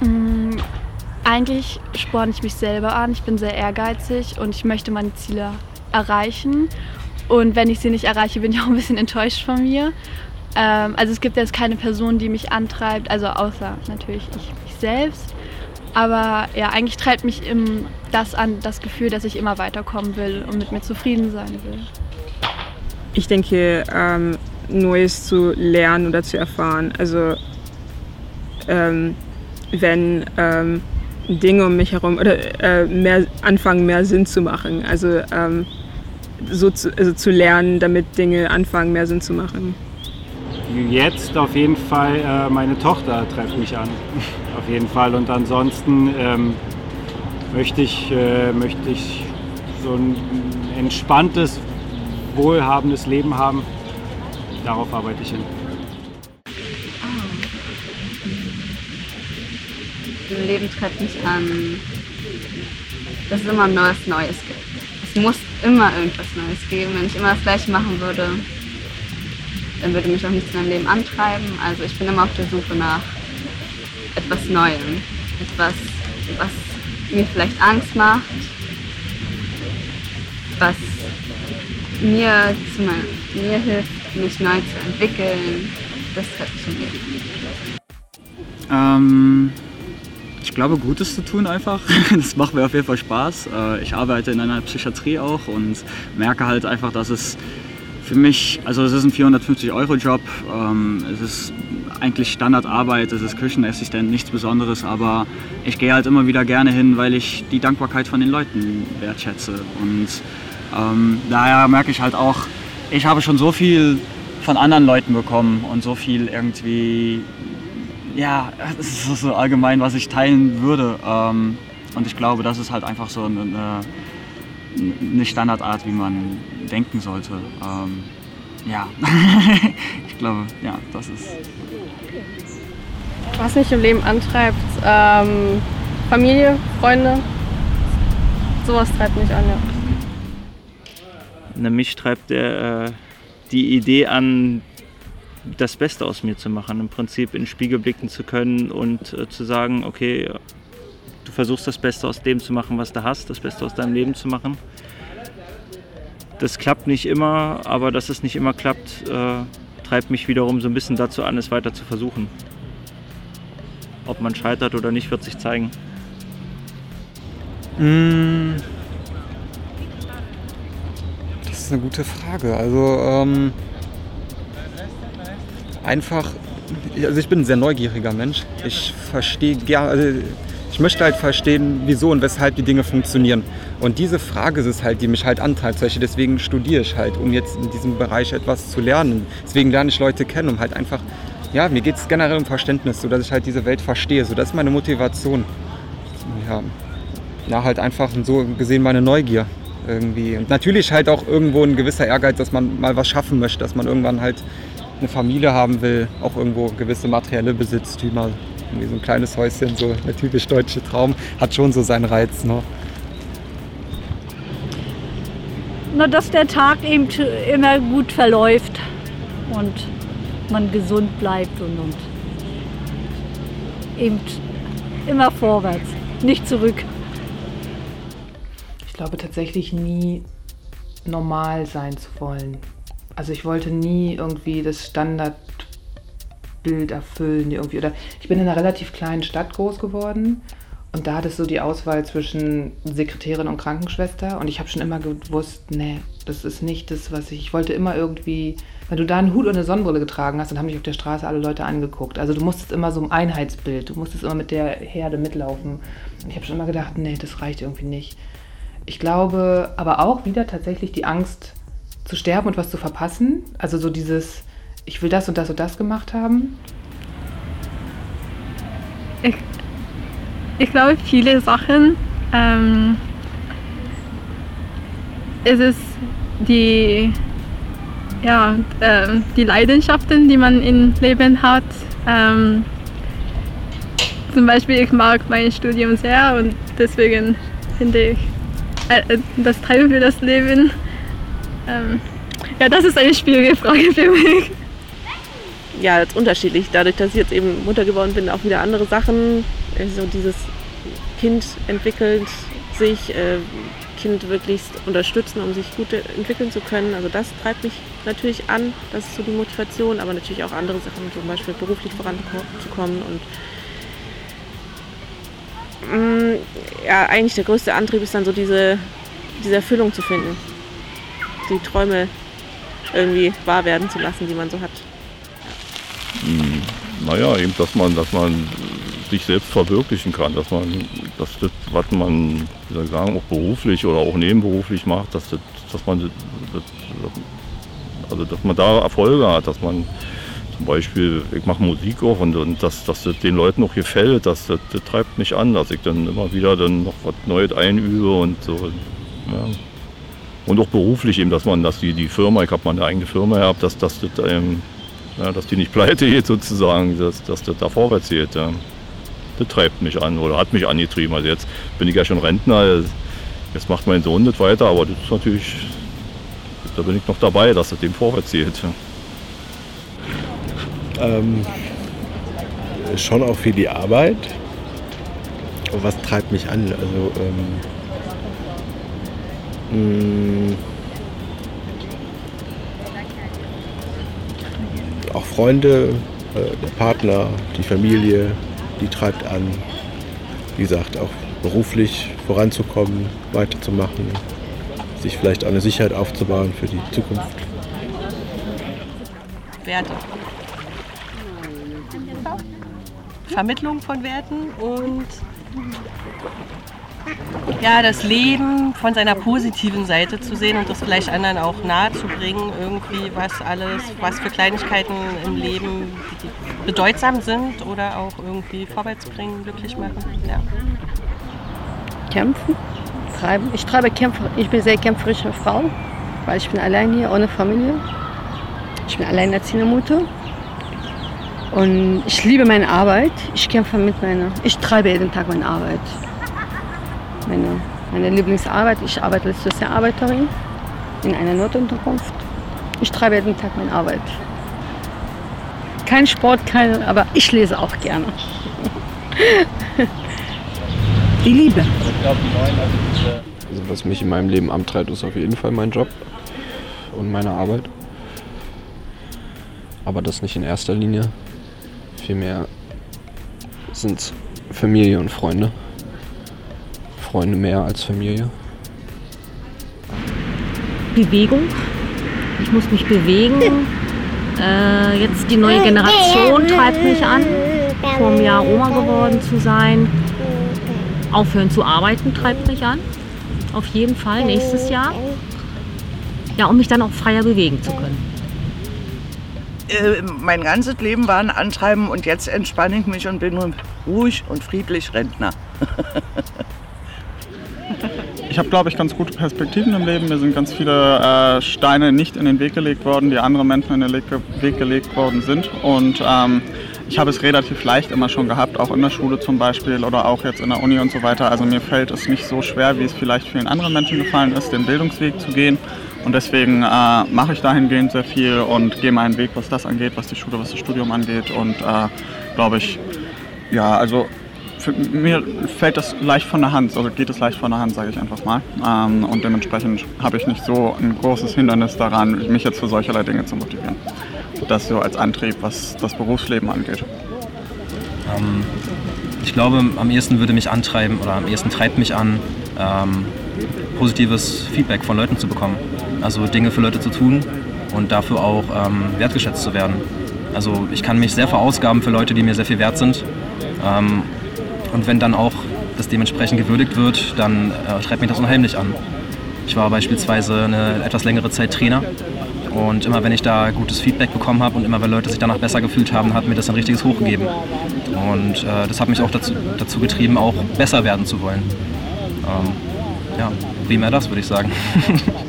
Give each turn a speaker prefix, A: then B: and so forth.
A: Mm, eigentlich sporne ich mich selber an. Ich bin sehr ehrgeizig und ich möchte meine Ziele erreichen. Und wenn ich sie nicht erreiche, bin ich auch ein bisschen enttäuscht von mir. Ähm, also es gibt jetzt keine Person, die mich antreibt, also außer natürlich ich, ich selbst. Aber ja, eigentlich treibt mich im, das an, das Gefühl, dass ich immer weiterkommen will und mit mir zufrieden sein will.
B: Ich denke, ähm, Neues zu lernen oder zu erfahren. Also ähm, wenn ähm, Dinge um mich herum oder äh, mehr anfangen, mehr Sinn zu machen. Also ähm, so zu, also zu lernen, damit Dinge anfangen, mehr Sinn zu machen.
C: Jetzt auf jeden Fall äh, meine Tochter treibt mich an. auf jeden Fall. Und ansonsten ähm, möchte, ich, äh, möchte ich so ein entspanntes, wohlhabendes Leben haben. Darauf arbeite ich hin.
D: Im Leben treibt mich an, dass es immer Neues Neues gibt. Es muss immer irgendwas Neues geben. Wenn ich immer das Gleiche machen würde, dann würde mich auch nichts in meinem Leben antreiben. Also ich bin immer auf der Suche nach etwas Neuem. Etwas, was mir vielleicht Angst macht, was mir, zu mir hilft, mich neu zu entwickeln. Das treibt mich im Leben.
E: Ähm, glaube, Gutes zu tun einfach. Das macht mir auf jeden Fall Spaß. Äh, ich arbeite in einer Psychiatrie auch und merke halt einfach, dass es für mich, also es ist ein 450-Euro-Job, ähm, es ist eigentlich Standardarbeit, es ist Küchenassistent, nichts Besonderes, aber ich gehe halt immer wieder gerne hin, weil ich die Dankbarkeit von den Leuten wertschätze. Und ähm, daher merke ich halt auch, ich habe schon so viel von anderen Leuten bekommen und so viel irgendwie, ja, das ist so allgemein, was ich teilen würde. Ähm, und ich glaube, das ist halt einfach so eine, eine Standardart, wie man denken sollte. Ähm, ja, ich glaube, ja, das ist.
F: Was mich im Leben antreibt, ähm, Familie, Freunde, sowas treibt mich an, ja.
G: Na, mich treibt der, äh, die Idee an, das Beste aus mir zu machen, im Prinzip in den Spiegel blicken zu können und äh, zu sagen, okay, du versuchst das Beste aus dem zu machen, was du hast, das Beste aus deinem Leben zu machen. Das klappt nicht immer, aber dass es nicht immer klappt, äh, treibt mich wiederum so ein bisschen dazu an, es weiter zu versuchen. Ob man scheitert oder nicht, wird sich zeigen.
H: Mmh. Das ist eine gute Frage. Also ähm, einfach, also ich bin ein sehr neugieriger Mensch. Ich verstehe gerne, also ich möchte halt verstehen, wieso und weshalb die Dinge funktionieren. Und diese Frage ist es halt, die mich halt antreibt. Deswegen studiere ich halt, um jetzt in diesem Bereich etwas zu lernen. Deswegen lerne ich Leute kennen, um halt einfach, ja, mir geht es generell um Verständnis, sodass ich halt diese Welt verstehe. So, das ist meine Motivation. Ja, ja halt einfach so gesehen meine Neugier irgendwie. Und natürlich halt auch irgendwo ein gewisser Ehrgeiz, dass man mal was schaffen möchte, dass man irgendwann halt eine Familie haben will, auch irgendwo gewisse materielle Besitztümer. Irgendwie so ein kleines Häuschen, so der typisch deutsche Traum, hat schon so seinen Reiz. Ne?
I: Na, dass der Tag eben immer gut verläuft und man gesund bleibt und, und eben immer vorwärts, nicht zurück.
J: Ich glaube tatsächlich nie normal sein zu wollen. Also ich wollte nie irgendwie das Standardbild erfüllen irgendwie. Oder ich bin in einer relativ kleinen Stadt groß geworden und da hattest du die Auswahl zwischen Sekretärin und Krankenschwester und ich habe schon immer gewusst, nee, das ist nicht das, was ich. Ich wollte immer irgendwie, wenn du da einen Hut und eine Sonnenbrille getragen hast, dann haben mich auf der Straße alle Leute angeguckt. Also du musstest immer so ein Einheitsbild, du musstest immer mit der Herde mitlaufen. Und ich habe schon immer gedacht, nee, das reicht irgendwie nicht. Ich glaube aber auch wieder tatsächlich die Angst zu sterben und was zu verpassen. Also so dieses, ich will das und das und das gemacht haben.
A: Ich, ich glaube, viele Sachen. Ähm, es ist die, ja, äh, die Leidenschaften, die man im Leben hat. Ähm, zum Beispiel, ich mag mein Studium sehr und deswegen finde ich äh, das Treiben für das Leben. Ähm, ja, das ist eine schwierige Frage für mich.
K: Ja, das ist unterschiedlich. Dadurch, dass ich jetzt eben Mutter geworden bin, auch wieder andere Sachen Also dieses Kind entwickelt sich, äh, Kind wirklich unterstützen, um sich gut entwickeln zu können. Also das treibt mich natürlich an, das ist so die Motivation, aber natürlich auch andere Sachen, zum Beispiel beruflich voranzukommen und mm, ja, eigentlich der größte Antrieb ist dann so diese, diese Erfüllung zu finden, die Träume irgendwie wahr werden zu lassen, die man so hat.
L: Hm, naja, eben, dass man, dass man sich selbst verwirklichen kann, dass man das, was man wie soll ich sagen, auch beruflich oder auch nebenberuflich macht, dass, das, dass man das, also dass man da Erfolge hat, dass man zum Beispiel, ich mache Musik auch und, und dass, dass das den Leuten auch gefällt, das, das, das, treibt mich an, dass ich dann immer wieder dann noch was Neues einübe und so. Ja. Und auch beruflich eben, dass man, dass die, die Firma, ich habe meine eigene Firma gehabt, dass, dass, das, ähm, ja, dass die nicht pleite geht sozusagen, dass, dass das da vorwärts geht. Ja. Das treibt mich an oder hat mich angetrieben. Also jetzt bin ich ja schon Rentner, jetzt macht mein Sohn nicht weiter, aber das ist natürlich, da bin ich noch dabei, dass das dem vorwärts geht.
M: Ähm, schon auch viel die Arbeit. Was treibt mich an? Also ähm, auch Freunde, äh, der Partner, die Familie, die treibt an. Wie gesagt, auch beruflich voranzukommen, weiterzumachen, sich vielleicht eine Sicherheit aufzubauen für die Zukunft.
N: Werte. Vermittlung von Werten und ja, das Leben von seiner positiven Seite zu sehen und das vielleicht anderen auch nahe zu bringen, irgendwie was alles, was für Kleinigkeiten im Leben bedeutsam sind oder auch irgendwie vorwärts bringen, glücklich machen. Ja.
O: Kämpfen, treiben. Ich treibe Kämpfer. Ich bin sehr kämpferische Frau, weil ich bin allein hier ohne Familie. Ich bin alleinerziehende Mutter und ich liebe meine Arbeit. Ich kämpfe mit meiner, ich treibe jeden Tag meine Arbeit. Meine, meine Lieblingsarbeit, ich arbeite als Sozialarbeiterin in einer Notunterkunft. Ich treibe jeden Tag meine Arbeit. Kein Sport, kein, aber ich lese auch gerne.
P: Die Liebe.
Q: Also was mich in meinem Leben antreibt, ist auf jeden Fall mein Job und meine Arbeit. Aber das nicht in erster Linie. Vielmehr sind es Familie und Freunde. Freunde mehr als Familie.
P: Bewegung. Ich muss mich bewegen. Äh, jetzt die neue Generation treibt mich an, vor einem Jahr Oma geworden zu sein. Aufhören zu arbeiten treibt mich an. Auf jeden Fall nächstes Jahr. Ja, um mich dann auch freier bewegen zu können.
R: Äh, mein ganzes Leben war ein Antreiben und jetzt entspanne ich mich und bin ruhig und friedlich Rentner.
S: ich habe, glaube ich, ganz gute Perspektiven im Leben. Mir sind ganz viele äh, Steine nicht in den Weg gelegt worden, die anderen Menschen in den Weg gelegt worden sind. Und ähm, ich habe es relativ leicht immer schon gehabt, auch in der Schule zum Beispiel oder auch jetzt in der Uni und so weiter. Also mir fällt es nicht so schwer, wie es vielleicht vielen anderen Menschen gefallen ist, den Bildungsweg zu gehen. Und deswegen äh, mache ich dahingehend sehr viel und gehe meinen Weg, was das angeht, was die Schule, was das Studium angeht. Und äh, glaube ich, ja, also für mir fällt das leicht von der Hand, also geht es leicht von der Hand, sage ich einfach mal. Ähm, und dementsprechend habe ich nicht so ein großes Hindernis daran, mich jetzt für solcherlei Dinge zu motivieren. Das so als Antrieb, was das Berufsleben angeht.
T: Ähm, ich glaube, am ehesten würde mich antreiben oder am ehesten treibt mich an, ähm, positives Feedback von Leuten zu bekommen. Also Dinge für Leute zu tun und dafür auch ähm, wertgeschätzt zu werden. Also ich kann mich sehr verausgaben für Leute, die mir sehr viel wert sind. Und wenn dann auch das dementsprechend gewürdigt wird, dann äh, treibt mich das unheimlich an. Ich war beispielsweise eine etwas längere Zeit Trainer und immer wenn ich da gutes Feedback bekommen habe und immer wenn Leute sich danach besser gefühlt haben, hat mir das ein richtiges Hoch gegeben. Und äh, das hat mich auch dazu, dazu getrieben, auch besser werden zu wollen. Ähm, ja, mehr das, würde ich sagen.